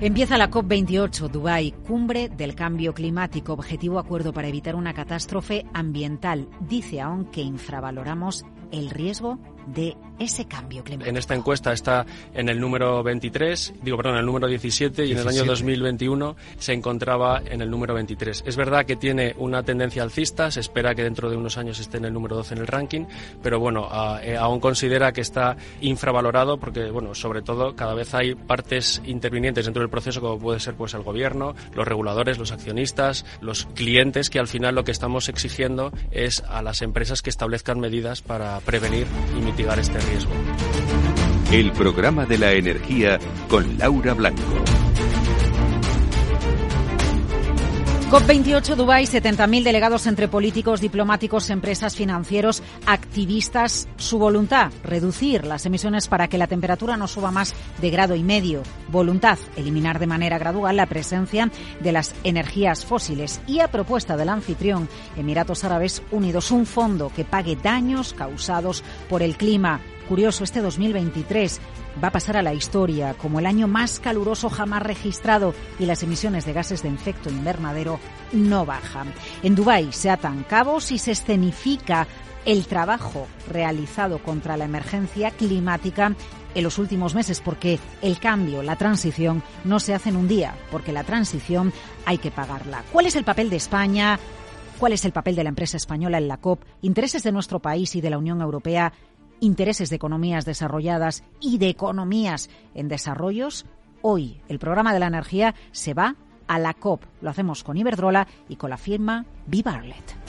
Empieza la COP28, Dubái, cumbre del cambio climático, objetivo acuerdo para evitar una catástrofe ambiental. Dice aún que infravaloramos el riesgo de ese cambio climático. En esta encuesta está en el número 23, digo, perdón, en el número 17 y en el año 2021 se encontraba en el número 23. Es verdad que tiene una tendencia alcista, se espera que dentro de unos años esté en el número 12 en el ranking, pero bueno, eh, aún considera que está infravalorado porque, bueno, sobre todo cada vez hay partes intervinientes dentro del proceso como puede ser pues el gobierno, los reguladores, los accionistas, los clientes que al final lo que estamos exigiendo es a las empresas que establezcan medidas para prevenir y este riesgo. El programa de la energía con Laura Blanco. COP28 Dubái, 70.000 delegados entre políticos, diplomáticos, empresas, financieros, activistas. Su voluntad, reducir las emisiones para que la temperatura no suba más de grado y medio. Voluntad, eliminar de manera gradual la presencia de las energías fósiles. Y a propuesta del anfitrión, Emiratos Árabes Unidos, un fondo que pague daños causados por el clima. Curioso, este 2023 va a pasar a la historia como el año más caluroso jamás registrado y las emisiones de gases de efecto invernadero no bajan. En Dubái se atan cabos y se escenifica el trabajo realizado contra la emergencia climática en los últimos meses, porque el cambio, la transición, no se hace en un día, porque la transición hay que pagarla. ¿Cuál es el papel de España? ¿Cuál es el papel de la empresa española en la COP? ¿Intereses de nuestro país y de la Unión Europea intereses de economías desarrolladas y de economías en desarrollos, hoy el programa de la energía se va a la COP. Lo hacemos con Iberdrola y con la firma Vivarlet.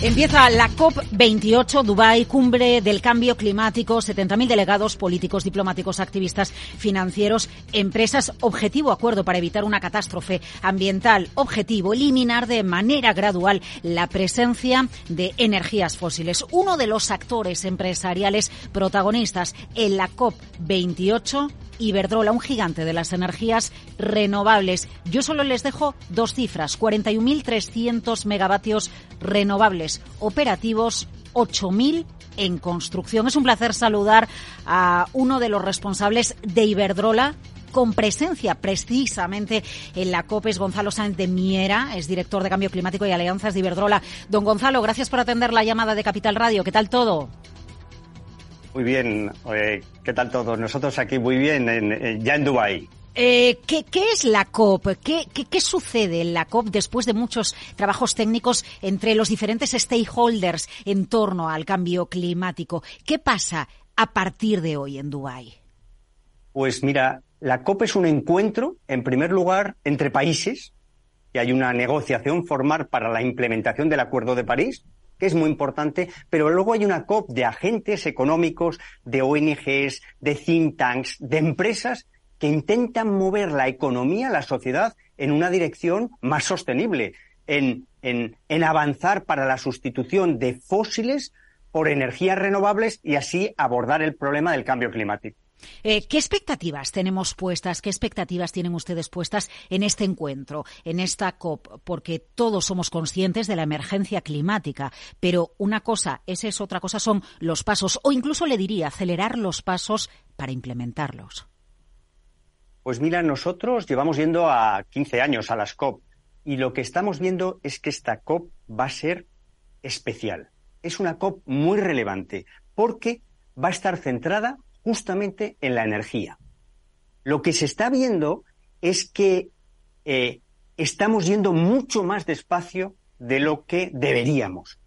Empieza la COP28 Dubai, cumbre del cambio climático, 70.000 delegados políticos, diplomáticos, activistas, financieros, empresas. Objetivo acuerdo para evitar una catástrofe ambiental. Objetivo eliminar de manera gradual la presencia de energías fósiles. Uno de los actores empresariales protagonistas en la COP28 Iberdrola, un gigante de las energías renovables. Yo solo les dejo dos cifras, 41.300 megavatios renovables operativos, 8.000 en construcción. Es un placer saludar a uno de los responsables de Iberdrola, con presencia precisamente en la COP es Gonzalo Sáenz de Miera, es director de Cambio Climático y Alianzas de Iberdrola. Don Gonzalo, gracias por atender la llamada de Capital Radio. ¿Qué tal todo? Muy bien, ¿qué tal todos? Nosotros aquí muy bien, en, ya en Dubái. Eh, ¿qué, es la COP? ¿Qué, ¿Qué, sucede en la COP después de muchos trabajos técnicos entre los diferentes stakeholders en torno al cambio climático? ¿Qué pasa a partir de hoy en Dubái? Pues mira, la COP es un encuentro, en primer lugar, entre países, y hay una negociación formal para la implementación del Acuerdo de París, que es muy importante, pero luego hay una COP de agentes económicos, de ONGs, de think tanks, de empresas que intentan mover la economía, la sociedad, en una dirección más sostenible, en, en, en avanzar para la sustitución de fósiles por energías renovables y así abordar el problema del cambio climático. Eh, ¿Qué expectativas tenemos puestas, qué expectativas tienen ustedes puestas en este encuentro, en esta COP? Porque todos somos conscientes de la emergencia climática, pero una cosa, esa es otra cosa, son los pasos, o incluso le diría, acelerar los pasos para implementarlos. Pues mira, nosotros llevamos yendo a 15 años a las COP y lo que estamos viendo es que esta COP va a ser especial. Es una COP muy relevante porque va a estar centrada justamente en la energía. Lo que se está viendo es que eh, estamos yendo mucho más despacio de lo que deberíamos.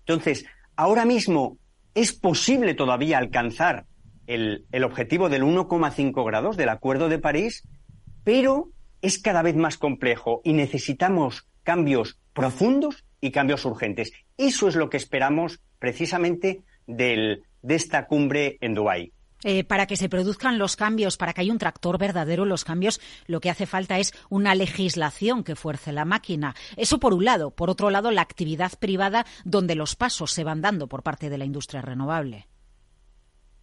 Entonces, ahora mismo es posible todavía alcanzar el, el objetivo del 1,5 grados del Acuerdo de París, pero es cada vez más complejo y necesitamos cambios profundos y cambios urgentes. Eso es lo que esperamos precisamente del, de esta cumbre en Dubái. Eh, para que se produzcan los cambios, para que haya un tractor verdadero, los cambios, lo que hace falta es una legislación que fuerce la máquina. Eso por un lado. Por otro lado, la actividad privada donde los pasos se van dando por parte de la industria renovable.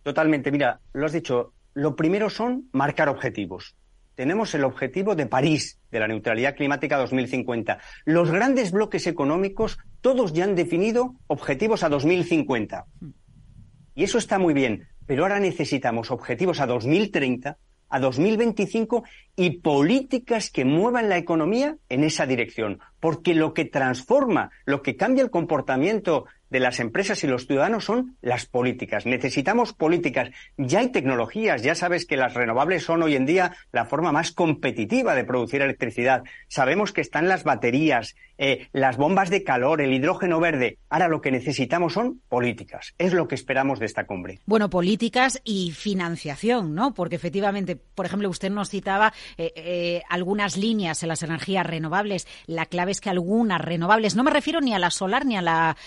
Totalmente. Mira, lo has dicho. Lo primero son marcar objetivos. Tenemos el objetivo de París, de la neutralidad climática 2050. Los grandes bloques económicos, todos ya han definido objetivos a 2050. Y eso está muy bien, pero ahora necesitamos objetivos a 2030, a 2025 y políticas que muevan la economía en esa dirección. Porque lo que transforma, lo que cambia el comportamiento de las empresas y los ciudadanos son las políticas. Necesitamos políticas. Ya hay tecnologías, ya sabes que las renovables son hoy en día la forma más competitiva de producir electricidad. Sabemos que están las baterías, eh, las bombas de calor, el hidrógeno verde. Ahora lo que necesitamos son políticas. Es lo que esperamos de esta cumbre. Bueno, políticas y financiación, ¿no? Porque efectivamente, por ejemplo, usted nos citaba eh, eh, algunas líneas en las energías renovables. La clave es que algunas renovables, no me refiero ni a la solar ni a la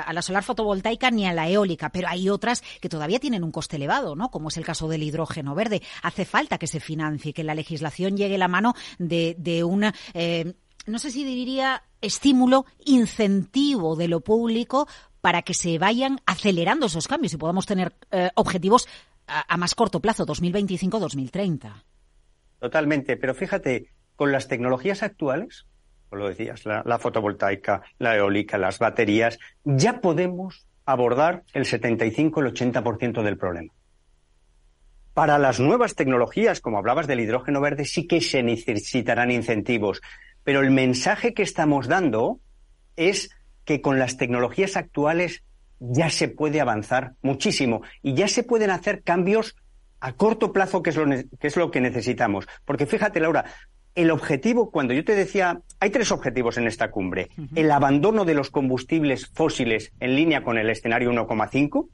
a la solar fotovoltaica ni a la eólica, pero hay otras que todavía tienen un coste elevado, ¿no? Como es el caso del hidrógeno verde. Hace falta que se financie, que la legislación llegue la mano de, de una, eh, no sé si diría estímulo, incentivo de lo público para que se vayan acelerando esos cambios y podamos tener eh, objetivos a, más corto plazo, 2025-2030. Totalmente, pero fíjate, con las tecnologías actuales, lo decías, la, fotovoltaica, la eólica, las baterías, ya podemos abordar el 75, el 80% del problema. Para las nuevas tecnologías, como hablabas del hidrógeno verde, sí que se necesitarán incentivos, pero el mensaje que estamos dando es que con las tecnologías actuales ya se puede avanzar muchísimo y ya se pueden hacer cambios a corto plazo, que es lo, que, es lo que necesitamos. Porque fíjate, Laura, el objetivo, cuando yo te decía, hay tres objetivos en esta cumbre. El abandono de los combustibles fósiles en línea con el escenario 1,5.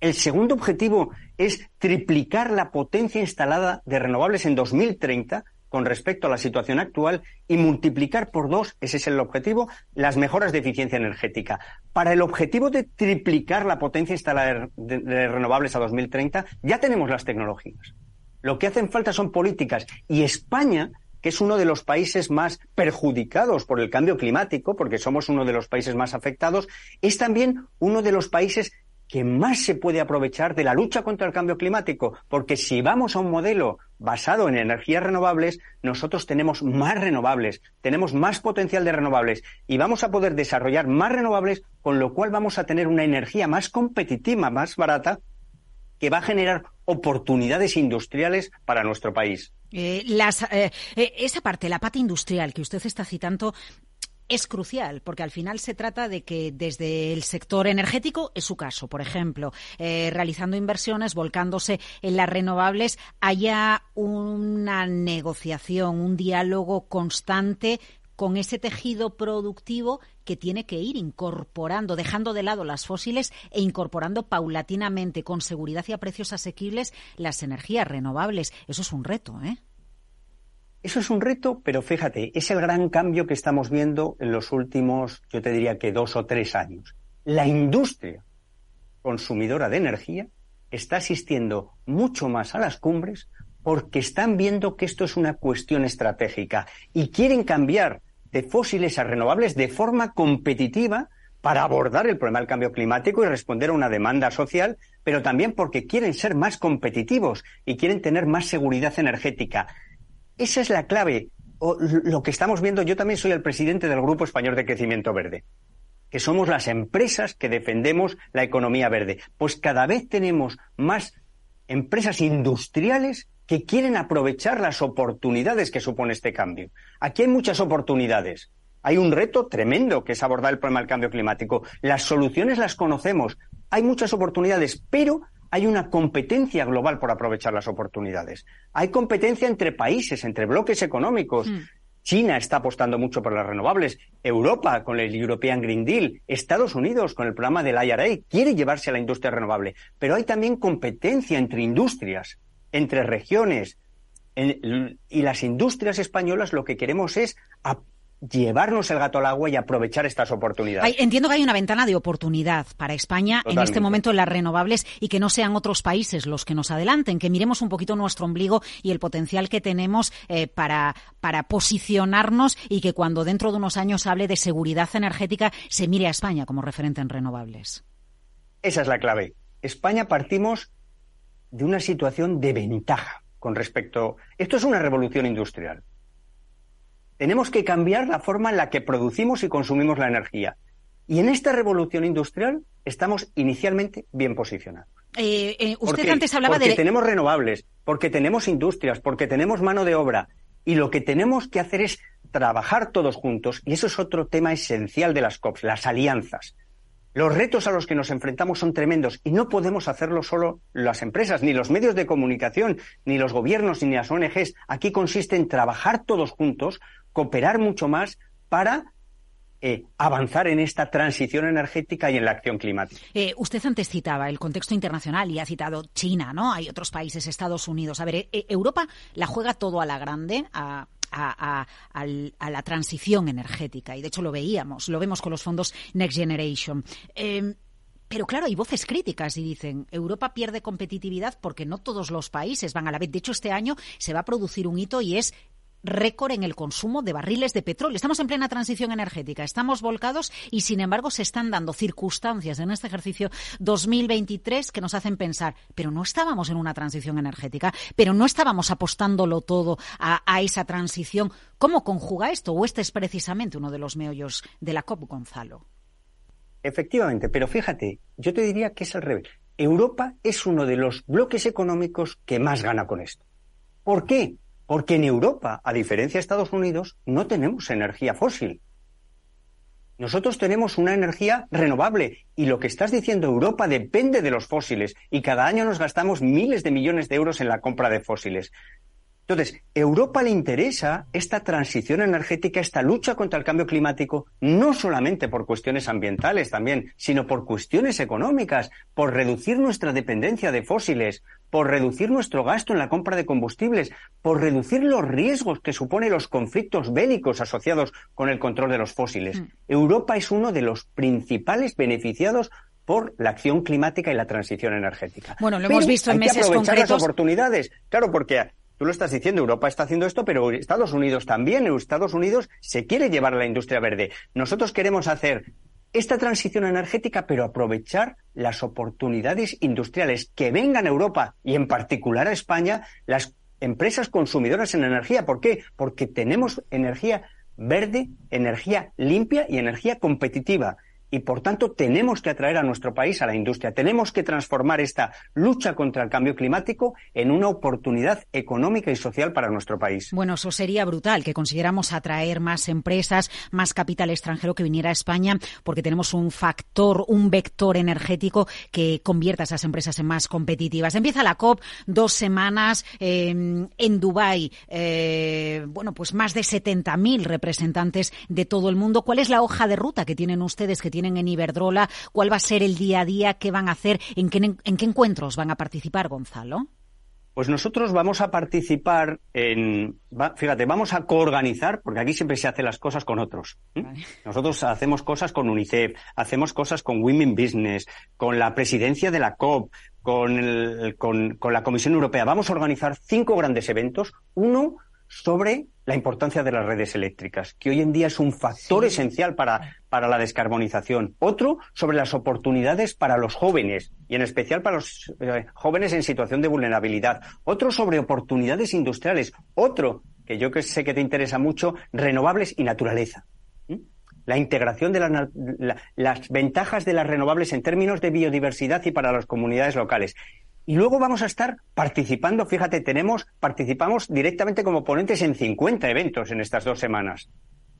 El segundo objetivo es triplicar la potencia instalada de renovables en 2030 con respecto a la situación actual y multiplicar por dos, ese es el objetivo, las mejoras de eficiencia energética. Para el objetivo de triplicar la potencia instalada de, de renovables a 2030, ya tenemos las tecnologías. Lo que hacen falta son políticas. Y España, que es uno de los países más perjudicados por el cambio climático, porque somos uno de los países más afectados, es también uno de los países que más se puede aprovechar de la lucha contra el cambio climático, porque si vamos a un modelo basado en energías renovables, nosotros tenemos más renovables, tenemos más potencial de renovables y vamos a poder desarrollar más renovables, con lo cual vamos a tener una energía más competitiva, más barata, que va a generar oportunidades industriales para nuestro país. Eh, eh, eh, esa parte, la pata industrial que usted está citando, es crucial, porque al final se trata de que desde el sector energético, es su caso, por ejemplo, realizando inversiones, volcándose en las renovables, haya una negociación, un diálogo constante con ese tejido productivo que tiene que ir incorporando, dejando de lado las fósiles e incorporando paulatinamente, con seguridad y a precios asequibles, las energías renovables. Eso es un reto, ¿eh? Eso es un reto, pero fíjate, es el gran cambio que estamos viendo en los últimos, yo te diría que dos o tres años. La industria consumidora de energía está asistiendo mucho más a las cumbres porque están viendo que esto es una cuestión estratégica y quieren cambiar de fósiles a renovables de forma competitiva para abordar el problema del cambio climático y responder a una demanda social, pero también porque quieren ser más competitivos y quieren tener más seguridad energética. Esa es la clave. O lo que estamos viendo, yo también soy el presidente del Grupo Español de Crecimiento Verde, que somos las empresas que defendemos la economía verde. Pues cada vez tenemos más empresas industriales que quieren aprovechar las oportunidades que supone este cambio. Aquí hay muchas oportunidades. Hay un reto tremendo que es abordar el problema del cambio climático. Las soluciones las conocemos. Hay muchas oportunidades, pero hay una competencia global por aprovechar las oportunidades. Hay competencia entre países, entre bloques económicos. Hmm. China está apostando mucho por las renovables, Europa con el European Green Deal, Estados Unidos con el programa del IRA quiere llevarse a la industria renovable, pero hay también competencia entre industrias entre regiones y las industrias españolas lo que queremos es llevarnos el gato al agua y aprovechar estas oportunidades. entiendo que hay una ventana de oportunidad para España en este momento en las renovables y que no sean otros países los que nos adelanten, que miremos un poquito nuestro ombligo y el potencial que tenemos eh, para, para posicionarnos y que cuando dentro de unos años hable de seguridad energética se mire a España como referente en renovables. Esa es la clave España partimos de una situación de ventaja con respecto. Esto es una revolución industrial. Tenemos que cambiar la forma en la que producimos y consumimos la energía. Y en esta revolución industrial estamos inicialmente bien posicionados. Eh, eh, usted antes hablaba porque tenemos renovables, porque tenemos industrias, porque tenemos mano de obra. Y lo que tenemos que hacer es trabajar todos juntos. Y eso es otro tema esencial de las COPs, las alianzas. Los retos a los que nos enfrentamos son tremendos y no podemos hacerlo solo las empresas, ni los medios de comunicación, ni los gobiernos, ni las ONGs. Aquí consiste en trabajar todos juntos, cooperar mucho más para eh, avanzar en esta transición energética y en la acción climática. Eh, usted antes citaba el contexto internacional y ha citado China, ¿no? Hay otros países, Estados Unidos. A ver, eh, Europa la juega todo a la grande, a a, la transición energética. Y de hecho lo veíamos, lo vemos con los fondos Next Generation. Em, pero claro, hay voces críticas y dicen, Europa pierde competitividad porque no todos los países van a la vez. De hecho, este año se va a producir un hito y es récord en el consumo de barriles de petróleo. Estamos en plena transición energética, estamos volcados y, sin embargo, se están dando circunstancias en este ejercicio 2023 que nos hacen pensar, pero no estábamos en una transición energética, pero no estábamos apostándolo todo a, esa transición. ¿Cómo conjuga esto? ¿O este es precisamente uno de los meollos de la COP, Gonzalo? Efectivamente, pero fíjate, yo te diría que es al revés. Europa es uno de los bloques económicos que más gana con esto. ¿Por qué? Porque en Europa, a diferencia de Estados Unidos, no tenemos energía fósil. Nosotros tenemos una energía renovable y lo que estás diciendo, Europa depende de los fósiles y cada año nos gastamos miles de millones de euros en la compra de fósiles. Entonces, Europa le interesa esta transición energética, esta lucha contra el cambio climático, no solamente por cuestiones ambientales también, sino por cuestiones económicas, por reducir nuestra dependencia de fósiles, por reducir nuestro gasto en la compra de combustibles, por reducir los riesgos que suponen los conflictos bélicos asociados con el control de los fósiles. Mm. Europa es uno de los principales beneficiados por la acción climática y la transición energética. Bueno, lo hemos visto en meses que aprovechar las oportunidades. Claro, porque tú lo estás diciendo, Europa está haciendo esto, pero Estados Unidos también. Estados Unidos se quiere llevar a la industria verde. Nosotros queremos hacer esta transición energética, pero aprovechar las oportunidades industriales que vengan a Europa y en particular a España, las empresas consumidoras en energía. ¿Por qué? Porque tenemos energía verde, energía limpia y energía competitiva y por tanto tenemos que atraer a nuestro país a la industria. Tenemos que transformar esta lucha contra el cambio climático en una oportunidad económica y social para nuestro país. Bueno, eso sería brutal, que consiguiéramos atraer más empresas, más capital extranjero que viniera a España, porque tenemos un factor, un vector energético que convierta a esas empresas en más competitivas. Empieza la COP, dos semanas em, en Dubái. Eh, bueno, pues más de 70.000 representantes de todo el mundo. ¿Cuál es la hoja de ruta que tienen ustedes que tienen en Iberdrola, cuál va a ser el día a día, qué van a hacer, en qué, en qué encuentros van a participar, Gonzalo. Pues nosotros vamos a participar en, fíjate, vamos a coorganizar, porque aquí siempre se hacen las cosas con otros. Nosotros hacemos cosas con UNICEF, hacemos cosas con Women Business, con la presidencia de la COP, con, con, con la Comisión Europea. Vamos a organizar cinco grandes eventos. Uno sobre la importancia de las redes eléctricas, que hoy en día es un factor esencial para, para la descarbonización. Otro, sobre las oportunidades para los jóvenes, y en especial para los eh, jóvenes en situación de vulnerabilidad. Otro, sobre oportunidades industriales. Otro, que yo que sé que te interesa mucho, renovables y naturaleza. ¿Mm? La integración de las ventajas de las renovables en términos de biodiversidad y para las comunidades locales. Y luego vamos a estar participando, fíjate, tenemos, participamos directamente como ponentes en 50 eventos en estas dos semanas.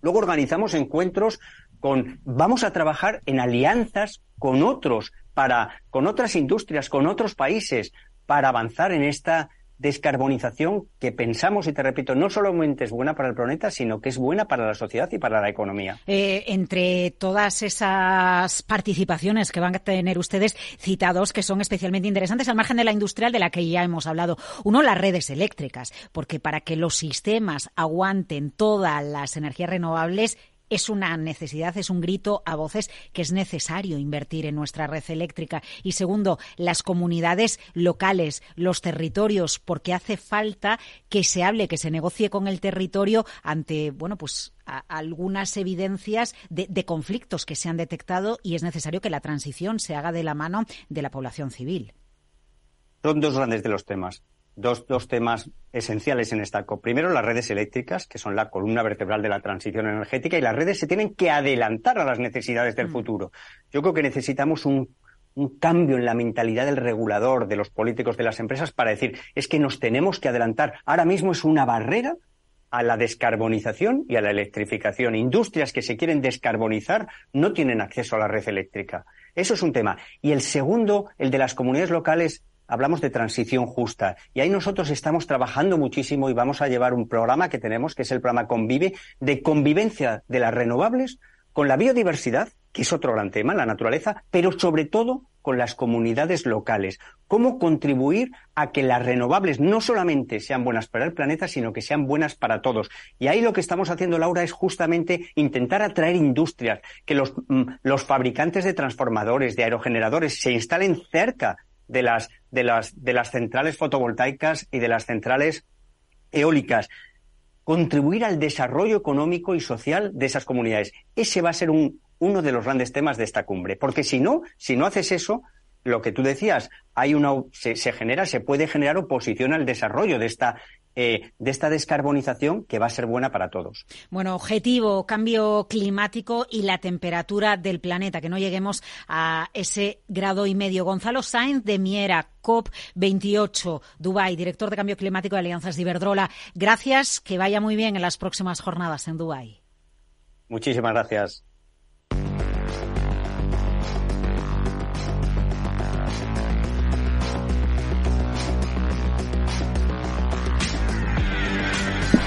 Luego organizamos encuentros con, vamos a trabajar en alianzas con otros, para, con otras industrias, con otros países, para avanzar en esta descarbonización que pensamos, y te repito, no solamente es buena para el planeta, sino que es buena para la sociedad y para la economía. Eh, entre todas esas participaciones que van a tener ustedes citados, que son especialmente interesantes, al margen de la industrial de la que ya hemos hablado, uno, las redes eléctricas, porque para que los sistemas aguanten todas las energías renovables, es una necesidad, es un grito a voces que es necesario invertir en nuestra red eléctrica. Y segundo, las comunidades locales, los territorios, porque hace falta que se hable, que se negocie con el territorio ante, bueno, pues algunas evidencias de, conflictos que se han detectado y es necesario que la transición se haga de la mano de la población civil. Son dos grandes de los temas dos, dos temas esenciales en esta COP. Primero, las redes eléctricas, que son la columna vertebral de la transición energética, y las redes se tienen que adelantar a las necesidades del mm. futuro. Yo creo que necesitamos un, un cambio en la mentalidad del regulador, de los políticos, de las empresas, para decir, es que nos tenemos que adelantar. Ahora mismo es una barrera a la descarbonización y a la electrificación. Industrias que se quieren descarbonizar no tienen acceso a la red eléctrica. Eso es un tema. Y el segundo, el de las comunidades locales, hablamos de transición justa. Y ahí nosotros estamos trabajando muchísimo y vamos a llevar un programa que tenemos, que es el programa Convive, de convivencia de las renovables con la biodiversidad, que es otro gran tema, la naturaleza, pero sobre todo con las comunidades locales. Cómo contribuir a que las renovables no solamente sean buenas para el planeta, sino que sean buenas para todos. Y ahí lo que estamos haciendo, Laura, es justamente intentar atraer industrias, que los, mm, los fabricantes de transformadores, de aerogeneradores, se instalen cerca de las, de las, de las centrales fotovoltaicas y de las centrales eólicas. Contribuir al desarrollo económico y social de esas comunidades. Ese va a ser un, uno de los grandes temas de esta cumbre. Porque si no, si no haces eso, lo que tú decías, hay una, se, se, genera, se puede generar oposición al desarrollo de esta eh, de esta descarbonización que va a ser buena para todos. Bueno, objetivo, cambio climático y la temperatura del planeta, que no lleguemos a ese grado y medio. Gonzalo Sainz de Miera, COP28, Dubái, director de cambio climático de Alianzas de Iberdrola. Gracias, que vaya muy bien en las próximas jornadas en Dubái. Muchísimas gracias.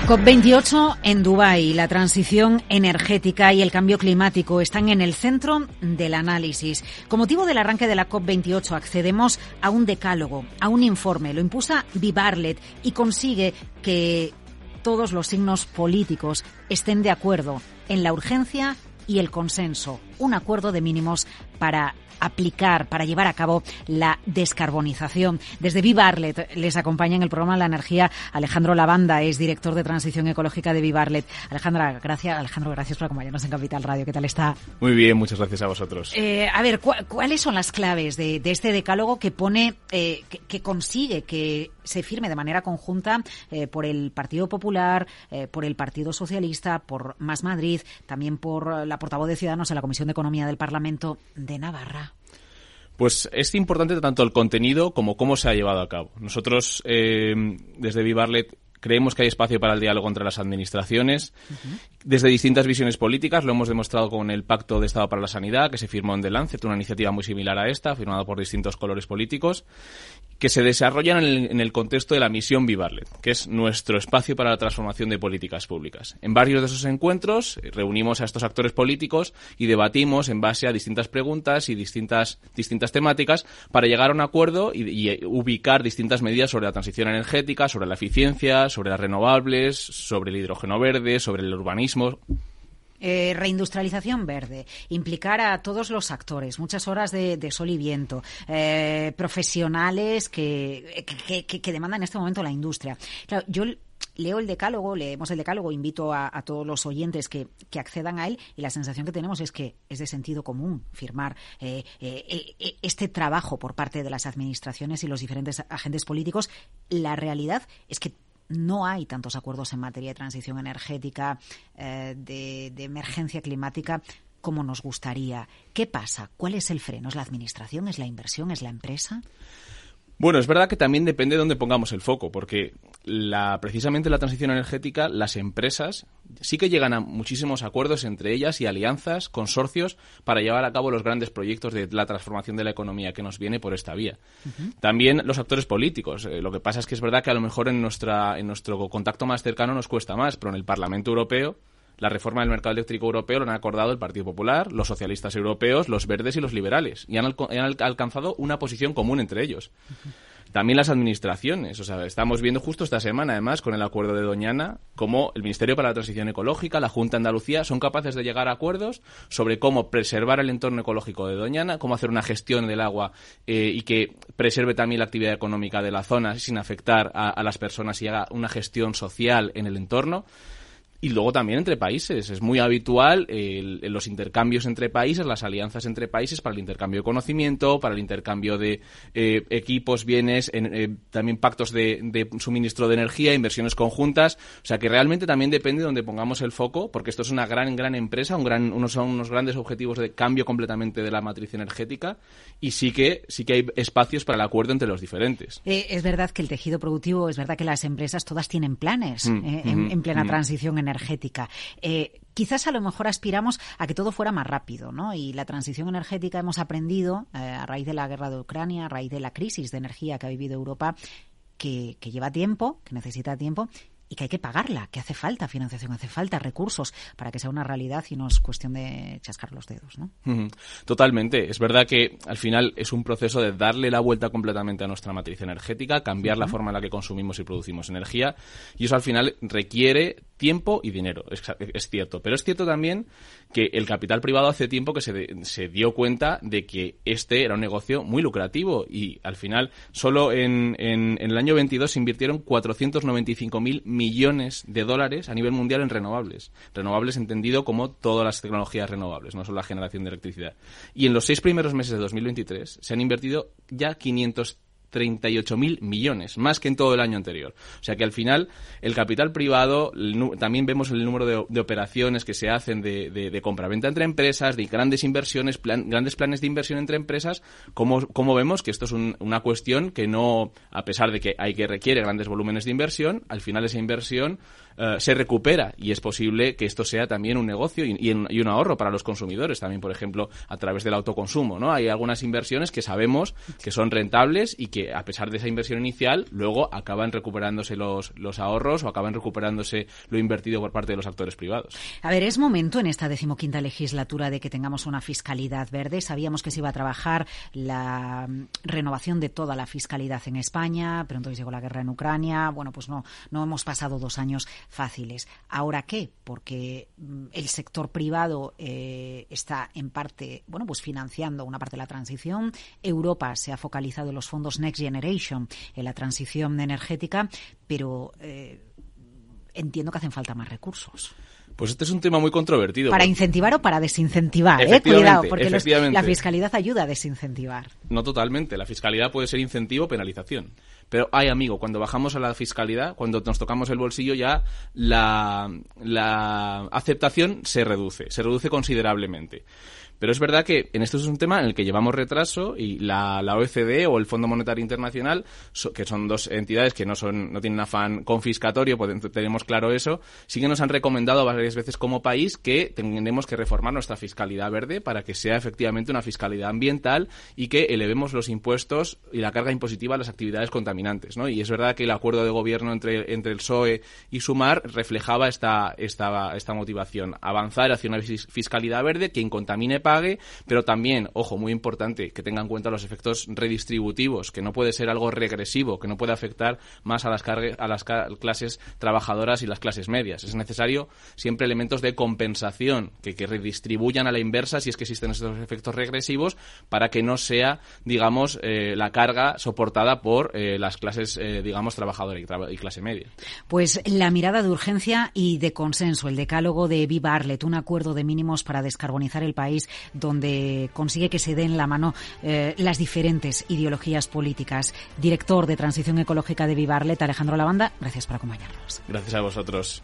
COP28 en Dubái, la transición energética y el cambio climático están en el centro del análisis. Con motivo del arranque de la COP28 accedemos a un decálogo, a un informe. Lo impusa Vivarlet y consigue que todos los signos políticos estén de acuerdo en la urgencia y el consenso, un acuerdo de mínimos para aplicar, para llevar a cabo la descarbonización. Desde Vivarlet les acompaña en el programa La Energía Alejandro Lavanda, es director de Transición Ecológica de Vivarlet. Alejandra, gracias, Alejandro, gracias por acompañarnos en Capital Radio. ¿Qué tal está? Muy bien, muchas gracias a vosotros. Eh, a ver, ¿cuáles son las claves de, este decálogo que pone, eh, que, consigue que se firme de manera conjunta eh, por el Partido Popular, por el Partido Socialista, por Más Madrid, también por la portavoz de Ciudadanos en la Comisión de Economía del Parlamento de Navarra? Pues es importante tanto el contenido como cómo se ha llevado a cabo. Nosotros, eh, desde Vivarlet, creemos que hay espacio para el diálogo entre las administraciones. Desde distintas visiones políticas, lo hemos demostrado con el Pacto de Estado para la Sanidad, que se firmó en The Lancet, una iniciativa muy similar a esta, firmada por distintos colores políticos que se desarrollan en el, contexto de la misión Vivarlet, que es nuestro espacio para la transformación de políticas públicas. En varios de esos encuentros eh, reunimos a estos actores políticos y debatimos en base a distintas preguntas y distintas, distintas temáticas para llegar a un acuerdo y, y ubicar distintas medidas sobre la transición energética, sobre la eficiencia, sobre las renovables, sobre el hidrógeno verde, sobre el urbanismo. Eh, reindustrialización verde, implicar a todos los actores, muchas horas de, sol y viento, eh, profesionales que, que, demandan en este momento la industria. Claro, yo leo el decálogo, leemos el decálogo, invito a, todos los oyentes que, accedan a él y la sensación que tenemos es que es de sentido común firmar eh, este trabajo por parte de las administraciones y los diferentes agentes políticos. La realidad es que no hay tantos acuerdos en materia de transición energética, eh, de, de emergencia climática como nos gustaría. ¿Qué pasa? ¿Cuál es el freno? ¿Es la administración? ¿Es la inversión? ¿Es la empresa? Bueno, es verdad que también depende de dónde pongamos el foco, porque la, precisamente la transición energética, las empresas sí que llegan a muchísimos acuerdos entre ellas y alianzas, consorcios, para llevar a cabo los grandes proyectos de la transformación de la economía que nos viene por esta vía. También los actores políticos. Eh, lo que pasa es que es verdad que a lo mejor en, nuestra, en nuestro contacto más cercano nos cuesta más, pero en el Parlamento Europeo la reforma del mercado eléctrico europeo lo han acordado el Partido Popular, los socialistas europeos, los verdes y los liberales, y han, alcanzado una posición común entre ellos. También las administraciones. O sea, estamos viendo justo esta semana, además, con el acuerdo de Doñana, cómo el Ministerio para la Transición Ecológica, la Junta de Andalucía, son capaces de llegar a acuerdos sobre cómo preservar el entorno ecológico de Doñana, cómo hacer una gestión del agua eh, y que preserve también la actividad económica de la zona sin afectar a las personas y haga una gestión social en el entorno y luego también entre países. Es muy habitual los intercambios entre países, las alianzas entre países para el intercambio de conocimiento, para el intercambio de eh, equipos, bienes, eh, también pactos de, suministro de energía, inversiones conjuntas. O sea que realmente también depende de donde pongamos el foco, porque esto es una gran, gran empresa, un gran, unos son unos grandes objetivos de cambio completamente de la matriz energética y sí que, sí que hay espacios para el acuerdo entre los diferentes. Eh, es verdad que el tejido productivo, es verdad que las empresas todas tienen planes mm, en, plena mm, mm. transición energética energética. Eh, quizás a lo mejor aspiramos a que todo fuera más rápido, ¿no? Y la transición energética hemos aprendido, eh, a raíz de la guerra de Ucrania, a raíz de la crisis de energía que ha vivido Europa, que, que lleva tiempo, que necesita tiempo y que hay que pagarla, que hace falta financiación, hace falta recursos para que sea una realidad y no es cuestión de chascar los dedos, ¿no? Totalmente. Es verdad que al final es un proceso de darle la vuelta completamente a nuestra matriz energética, cambiar la forma en la que consumimos y producimos energía y eso al final requiere tiempo y dinero, es, cierto. Pero es cierto también que el capital privado hace tiempo que se, se, dio cuenta de que este era un negocio muy lucrativo y al final solo en, en, en el año 22 se invirtieron 495.000 millones de dólares a nivel mundial en renovables. Renovables entendido como todas las tecnologías renovables, no solo la generación de electricidad. Y en los seis primeros meses de 2023 se han invertido ya 500 38.000 millones, más que en todo el año anterior. O sea que al final el capital privado, también vemos el número de, operaciones que se hacen de, de, compraventa entre empresas, de grandes inversiones, grandes planes de inversión entre empresas, como, como vemos que esto es una cuestión que no, a pesar de que hay que requiere grandes volúmenes de inversión, al final esa inversión eh, se recupera y es posible que esto sea también un negocio y, un ahorro para los consumidores, también, por ejemplo, a través del autoconsumo. ¿no? Hay algunas inversiones que sabemos que son rentables y que, a pesar de esa inversión inicial, luego acaban recuperándose los, los ahorros o acaban recuperándose lo invertido por parte de los actores privados. A ver, es momento en esta decimoquinta legislatura de que tengamos una fiscalidad verde. Sabíamos que se iba a trabajar la mm, renovación de toda la fiscalidad en España, pero entonces llegó la guerra en Ucrania. Bueno, pues no, no hemos pasado dos años fáciles. ¿Ahora qué? Porque mm, el sector privado eh, está en parte, bueno, pues financiando una parte de la transición. Europa se ha focalizado en los fondos Next Generation en la transición energética, pero eh, entiendo que hacen falta más recursos. Pues este es un tema muy controvertido. ¿Para incentivar o para desincentivar? Eh? Cuidado, porque la fiscalidad ayuda a desincentivar. No totalmente. La fiscalidad puede ser incentivo o penalización. Pero, ay, amigo, cuando bajamos a la fiscalidad, cuando nos tocamos el bolsillo, ya la, la aceptación se reduce, se reduce considerablemente. Pero es verdad que en esto es un tema en el que llevamos retraso y la, la OECD o el Fondo Monetario Internacional, que son dos entidades que no son no tienen afán confiscatorio, pues tenemos claro eso, sí que nos han recomendado varias veces como país que tenemos que reformar nuestra fiscalidad verde para que sea efectivamente una fiscalidad ambiental y que elevemos los impuestos y la carga impositiva a las actividades contaminantes. ¿no? Y es verdad que el acuerdo de gobierno entre, entre el PSOE y Sumar reflejaba esta, esta, esta motivación, avanzar hacia una fiscalidad verde, quien contamine pero también, ojo, muy importante, que tenga en cuenta los efectos redistributivos, que no puede ser algo regresivo, que no puede afectar más a las, a las clases trabajadoras y las clases medias. Es necesario siempre elementos de compensación que, redistribuyan a la inversa si es que existen estos efectos regresivos para que no sea, digamos, eh, la carga soportada por eh, las clases, eh, digamos, trabajadora y, clase media. Pues la mirada de urgencia y de consenso, el decálogo de Viva Arlet, un acuerdo de mínimos para descarbonizar el país donde consigue que se den la mano eh, las diferentes ideologías políticas. Director de Transición Ecológica de Vivarlet, Alejandro Lavanda, gracias por acompañarnos. Gracias a vosotros.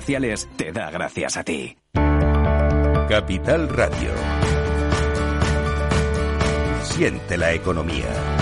Te da gracias a ti. Capital Radio. Siente la economía.